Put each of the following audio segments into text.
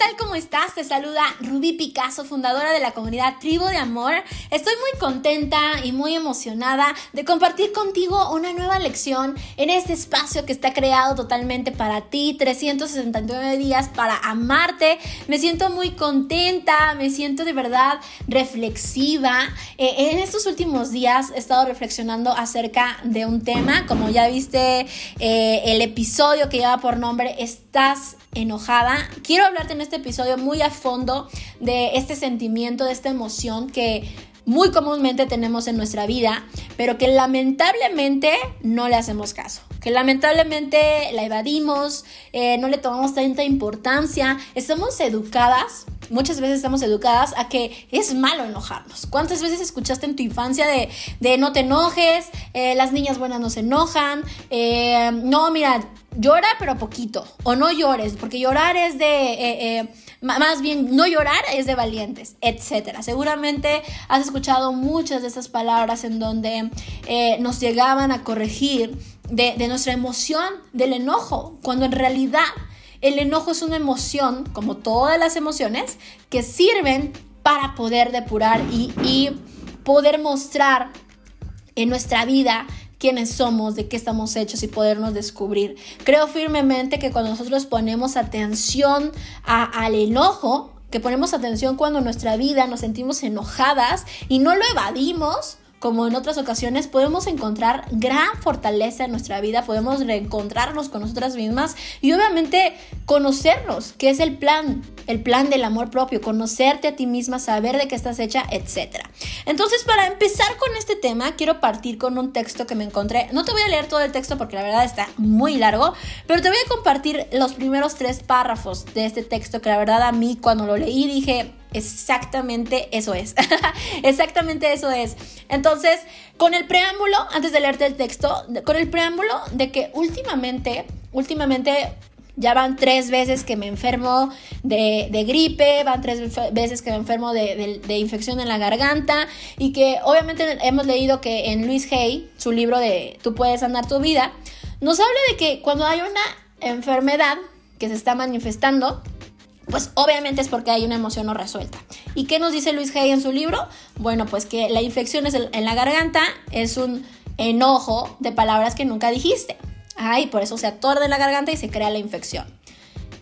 amarte. ¿Cómo estás? Te saluda Ruby Picasso, fundadora de la comunidad Tribu de Amor. Estoy muy contenta y muy emocionada de compartir contigo una nueva lección en este espacio que está creado totalmente para ti, 369 días para amarte. Me siento muy contenta, me siento de verdad reflexiva. Eh, en estos últimos días he estado reflexionando acerca de un tema, como ya viste eh, el episodio que lleva por nombre Estás enojada. Quiero hablarte en este episodio muy a fondo de este sentimiento, de esta emoción que muy comúnmente tenemos en nuestra vida, pero que lamentablemente no le hacemos caso, que lamentablemente la evadimos, eh, no le tomamos tanta importancia, estamos educadas muchas veces estamos educadas a que es malo enojarnos. ¿Cuántas veces escuchaste en tu infancia de, no te enojes, eh, las niñas buenas no se enojan, eh, no, mira, llora pero poquito, o no llores, porque llorar es de más bien no llorar es de valientes, etcétera. Seguramente has escuchado muchas de estas palabras en donde eh, nos llegaban a corregir de, de nuestra emoción, del enojo, cuando en realidad el enojo es una emoción, como todas las emociones, que sirven para poder depurar y, poder mostrar en nuestra vida quiénes somos, de qué estamos hechos y podernos descubrir. Creo firmemente que cuando nosotros ponemos atención al enojo, que ponemos atención cuando en nuestra vida nos sentimos enojadas y no lo evadimos, como en otras ocasiones, podemos encontrar gran fortaleza en nuestra vida, podemos reencontrarnos con nosotras mismas y obviamente conocernos, que es el plan, el plan del amor propio, conocerte a ti misma, saber de qué estás hecha, etc. Entonces, para empezar con este tema, quiero partir con un texto que me encontré. No te voy a leer todo el texto porque la verdad está muy largo, pero te voy a compartir los primeros tres párrafos de este texto que la verdad a mí cuando lo leí dije, Exactamente eso es. Exactamente eso es. Entonces, con el preámbulo, antes de leerte el texto, con el preámbulo de que últimamente, últimamente ya van tres veces que me enfermo de, gripe, van tres veces que me enfermo de, infección en la garganta y que obviamente hemos leído que en Luis Hay, su libro de Tú puedes andar tu vida, nos habla de que cuando hay una enfermedad que se está manifestando, pues obviamente es porque hay una emoción no resuelta. ¿Y qué nos dice Luis Hay en su libro? Bueno, pues que la infección es en la garganta es un enojo de palabras que nunca dijiste. Ay, por eso se atorde la garganta y se crea la infección.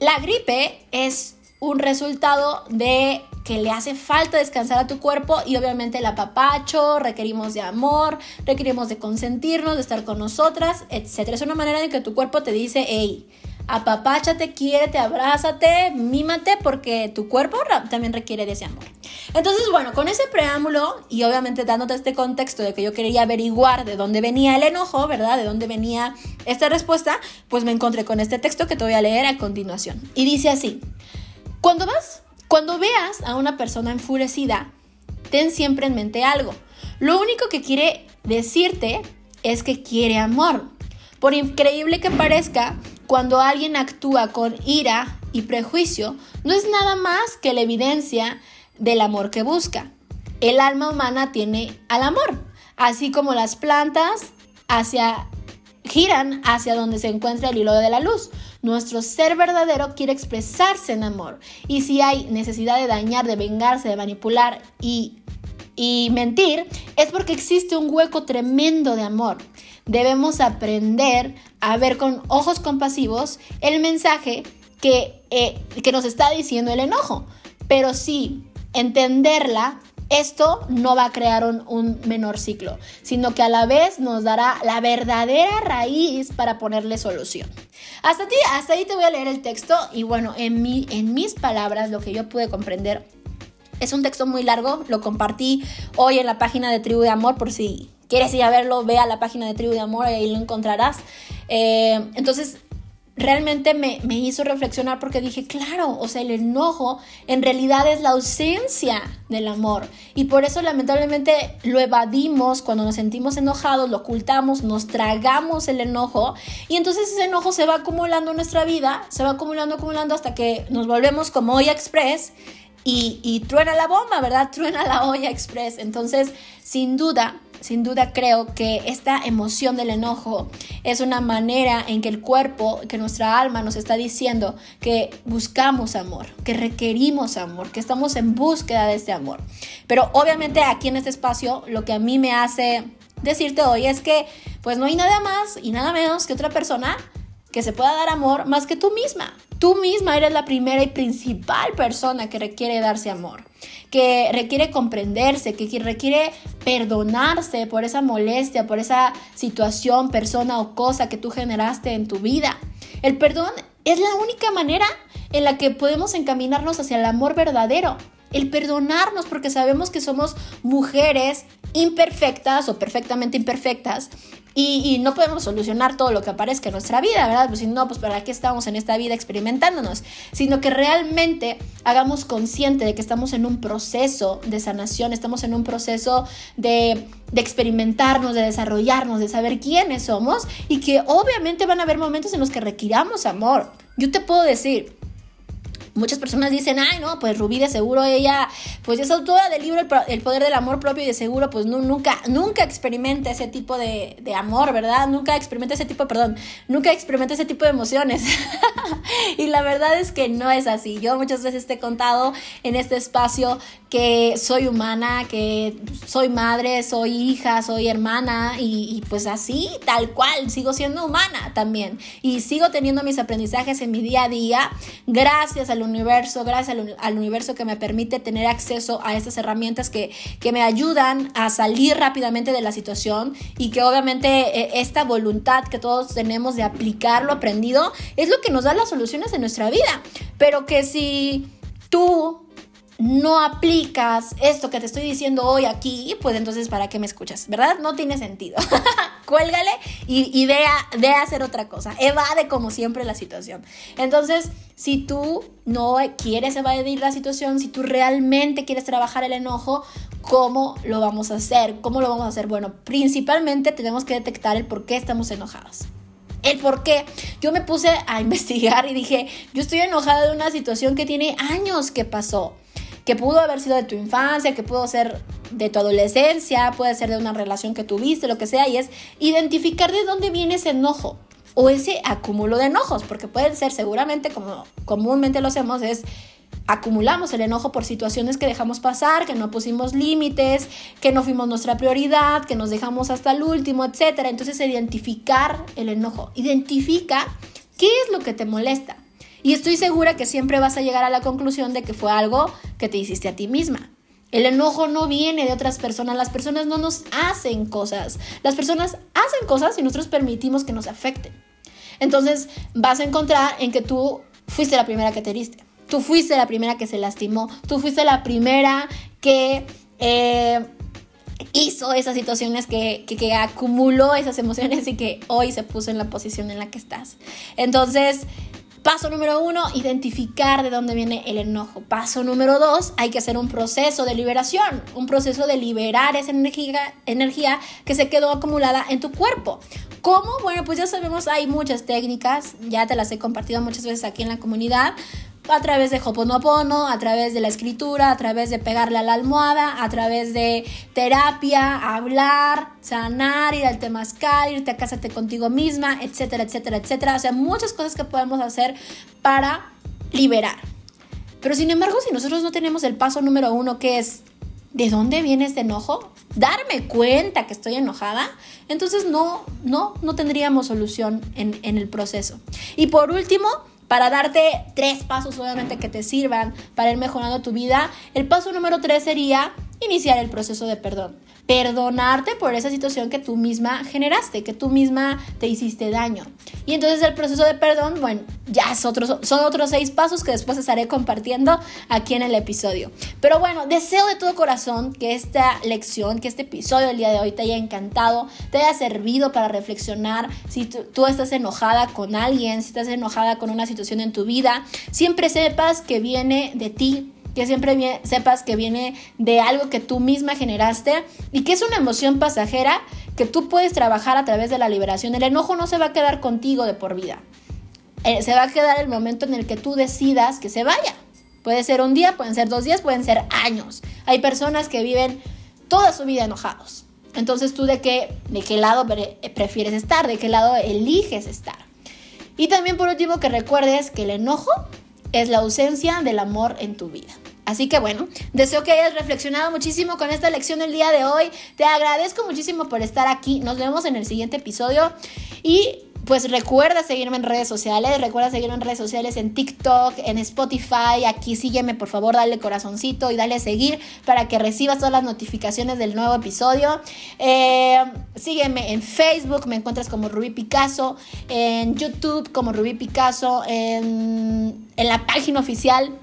La gripe es un resultado de que le hace falta descansar a tu cuerpo y obviamente el apapacho, requerimos de amor, requerimos de consentirnos, de estar con nosotras, etc. Es una manera en que tu cuerpo te dice, hey, apapáchate, quiérete, abrázate, mímate, porque tu cuerpo también requiere de ese amor. Entonces, bueno, con ese preámbulo y obviamente dándote este contexto de que yo quería averiguar de dónde venía el enojo, ¿verdad? De dónde venía esta respuesta, pues me encontré con este texto que te voy a leer a continuación. Y dice así, cuando vas, cuando veas a una persona enfurecida, ten siempre en mente algo. Lo único que quiere decirte es que quiere amor. Por increíble que parezca, cuando alguien actúa con ira y prejuicio, no es nada más que la evidencia del amor que busca. El alma humana tiene al amor, así como las plantas hacia giran hacia donde se encuentra el hilo de la luz. Nuestro ser verdadero quiere expresarse en amor. Y si hay necesidad de dañar, de vengarse, de manipular y, y mentir, es porque existe un hueco tremendo de amor debemos aprender a ver con ojos compasivos el mensaje que, eh, que nos está diciendo el enojo. Pero sí, entenderla esto no va a crear un, menor ciclo, sino que a la vez nos dará la verdadera raíz para ponerle solución. Hasta, ti, hasta ahí te voy a leer el texto y bueno, en, mi, en mis palabras, lo que yo pude comprender Es un texto muy largo, lo compartí hoy en la página de Tribu de Amor, por si quieres ir a verlo, ve a la página de Tribu de Amor, y ahí lo encontrarás. Eh, entonces, realmente me, me, hizo reflexionar porque dije, claro, o sea, el enojo en realidad es la ausencia del amor. Y por eso lamentablemente lo evadimos cuando nos sentimos enojados, lo ocultamos, nos tragamos el enojo y entonces ese enojo se va acumulando en nuestra vida, se va acumulando, acumulando hasta que nos volvemos como olla express. Y, y truena la bomba, ¿verdad? Truena la olla express. Entonces, sin duda, sin duda creo que esta emoción del enojo es una manera en que el cuerpo, que nuestra alma nos está diciendo que buscamos amor, que requerimos amor, que estamos en búsqueda de este amor. Pero obviamente aquí en este espacio lo que a mí me hace decirte hoy es que pues no hay nada más y nada menos que otra persona que se pueda dar amor más que tú misma. Tú misma eres la primera y principal persona que requiere darse amor que requiere comprenderse, que requiere perdonarse por esa molestia, por esa situación, persona o cosa que tú generaste en tu vida. El perdón es la única manera en la que podemos encaminarnos hacia el amor verdadero. El perdonarnos porque sabemos que somos mujeres imperfectas o perfectamente imperfectas y, no podemos solucionar todo lo que aparezca en nuestra vida, ¿verdad? Pues si no, pues para qué estamos en esta vida experimentándonos, sino que realmente hagamos consciente de que estamos en un proceso de sanación, estamos en un proceso de, de experimentarnos, de desarrollarnos, de saber quiénes somos y que obviamente van a haber momentos en los que requiramos amor. Yo te puedo decir, muchas personas dicen, ay, no, pues Rubí de seguro ella, pues es autora del libro El poder del amor propio y de seguro pues nunca, nunca experimenta ese tipo de, de amor, ¿verdad? Nunca experimenta ese tipo, perdón, nunca experimenta ese tipo de emociones. y la verdad es que no es así. Yo muchas veces te he contado en este espacio que soy humana, que soy madre, soy hija, soy hermana y, pues así, tal cual, sigo siendo humana también y sigo teniendo mis aprendizajes en mi día a día gracias al universo, gracias al, universo que me permite tener acceso a estas herramientas que, que me ayudan a salir rápidamente de la situación y que obviamente eh, esta voluntad que todos tenemos de aplicar lo aprendido es lo que nos da las soluciones en nuestra vida, pero que si tú no aplicas esto que te estoy diciendo hoy aquí, pues entonces ¿para qué me escuchas? ¿Verdad? No tiene sentido. Cuélgale y, y ve, a, hacer otra cosa. Evade como siempre la situación. Entonces, si tú no quieres evadir la situación, si tú realmente quieres trabajar el enojo, ¿cómo lo vamos a hacer? ¿Cómo lo vamos a hacer? Bueno, principalmente tenemos que detectar el por qué estamos enojados el por qué. Yo me puse a investigar y dije, yo estoy enojada de una situación que tiene años que pasó que pudo haber sido de tu infancia, que pudo ser de tu adolescencia, puede ser de una relación que tuviste, lo que sea, y es identificar de dónde viene ese enojo o ese acúmulo de enojos, porque pueden ser seguramente como comúnmente lo hacemos, es acumulamos el enojo por situaciones que dejamos pasar, que no pusimos límites, que no fuimos nuestra prioridad, que nos dejamos hasta el último, etc. Entonces identificar el enojo, identifica qué es lo que te molesta. Y estoy segura que siempre vas a llegar a la conclusión de que fue algo que te hiciste a ti misma. El enojo no viene de otras personas, las personas no nos hacen cosas, las personas hacen cosas y nosotros permitimos que nos afecten. Entonces vas a encontrar en que tú fuiste la primera que te heriste, tú fuiste la primera que se lastimó, tú fuiste la primera que eh, hizo esas situaciones que, que, que, acumuló esas emociones y que hoy se puso en la posición en la que estás. Entonces, Paso número uno, identificar de dónde viene el enojo. Paso número dos, hay que hacer un proceso de liberación, un proceso de liberar esa energía, energía que se quedó acumulada en tu cuerpo. ¿Cómo? Bueno, pues ya sabemos, hay muchas técnicas, ya te las he compartido muchas veces aquí en la comunidad, a través de Hoponopono, a través de la escritura, a través de pegarle a la almohada, a través de terapia, hablar, sanar, ir al temazcal, irte a casarte contigo misma, etcétera, etcétera, etcétera. O sea, muchas cosas que podemos hacer para liberar. Pero sin embargo, si nosotros no tenemos el paso número uno, que es ¿de dónde viene este enojo? Darme cuenta que estoy enojada, entonces no, no, no tendríamos solución en, en el proceso. Y por último, para darte tres pasos obviamente que te sirvan para ir mejorando tu vida. El paso número tres sería iniciar el proceso de perdón. Perdonarte por esa situación que tú misma generaste, que tú misma te hiciste daño. Y entonces el proceso de perdón, bueno, ya es otros, son otros seis pasos que después estaré compartiendo aquí en el episodio. Pero bueno, deseo de todo corazón que esta lección, que este episodio del día de hoy te haya encantado, te haya servido para reflexionar. Si tú, tú estás enojada con alguien, si estás enojada con una situación en tu vida, siempre sepas que viene de ti, que siempre sepas que viene de algo que tú misma generaste y que es una emoción pasajera que tú puedes trabajar a través de la liberación. El enojo no se va a quedar contigo de por vida. Eh, se va a quedar el momento en el que tú decidas que se vaya. Puede ser un día, pueden ser dos días, pueden ser años. Hay personas que viven toda su vida enojados. Entonces tú de qué, de qué lado prefieres estar, de qué lado eliges estar. Y también por último que recuerdes que el enojo es la ausencia del amor en tu vida. Así que bueno, deseo que hayas reflexionado muchísimo con esta lección del día de hoy. Te agradezco muchísimo por estar aquí. Nos vemos en el siguiente episodio. Y pues recuerda seguirme en redes sociales, recuerda seguirme en redes sociales, en TikTok, en Spotify, aquí sígueme por favor, dale corazoncito y dale seguir para que recibas todas las notificaciones del nuevo episodio. Eh, sígueme en Facebook, me encuentras como Rubí Picasso, en YouTube como Rubí Picasso, en, en la página oficial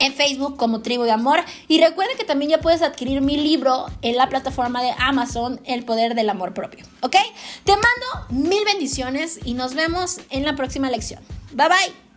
en Facebook como Tribu de Amor. Y recuerda que también ya puedes adquirir mi libro en la plataforma de Amazon, El Poder del Amor Propio. ¿Ok? Te mando mil bendiciones y nos vemos en la próxima lección. Bye bye.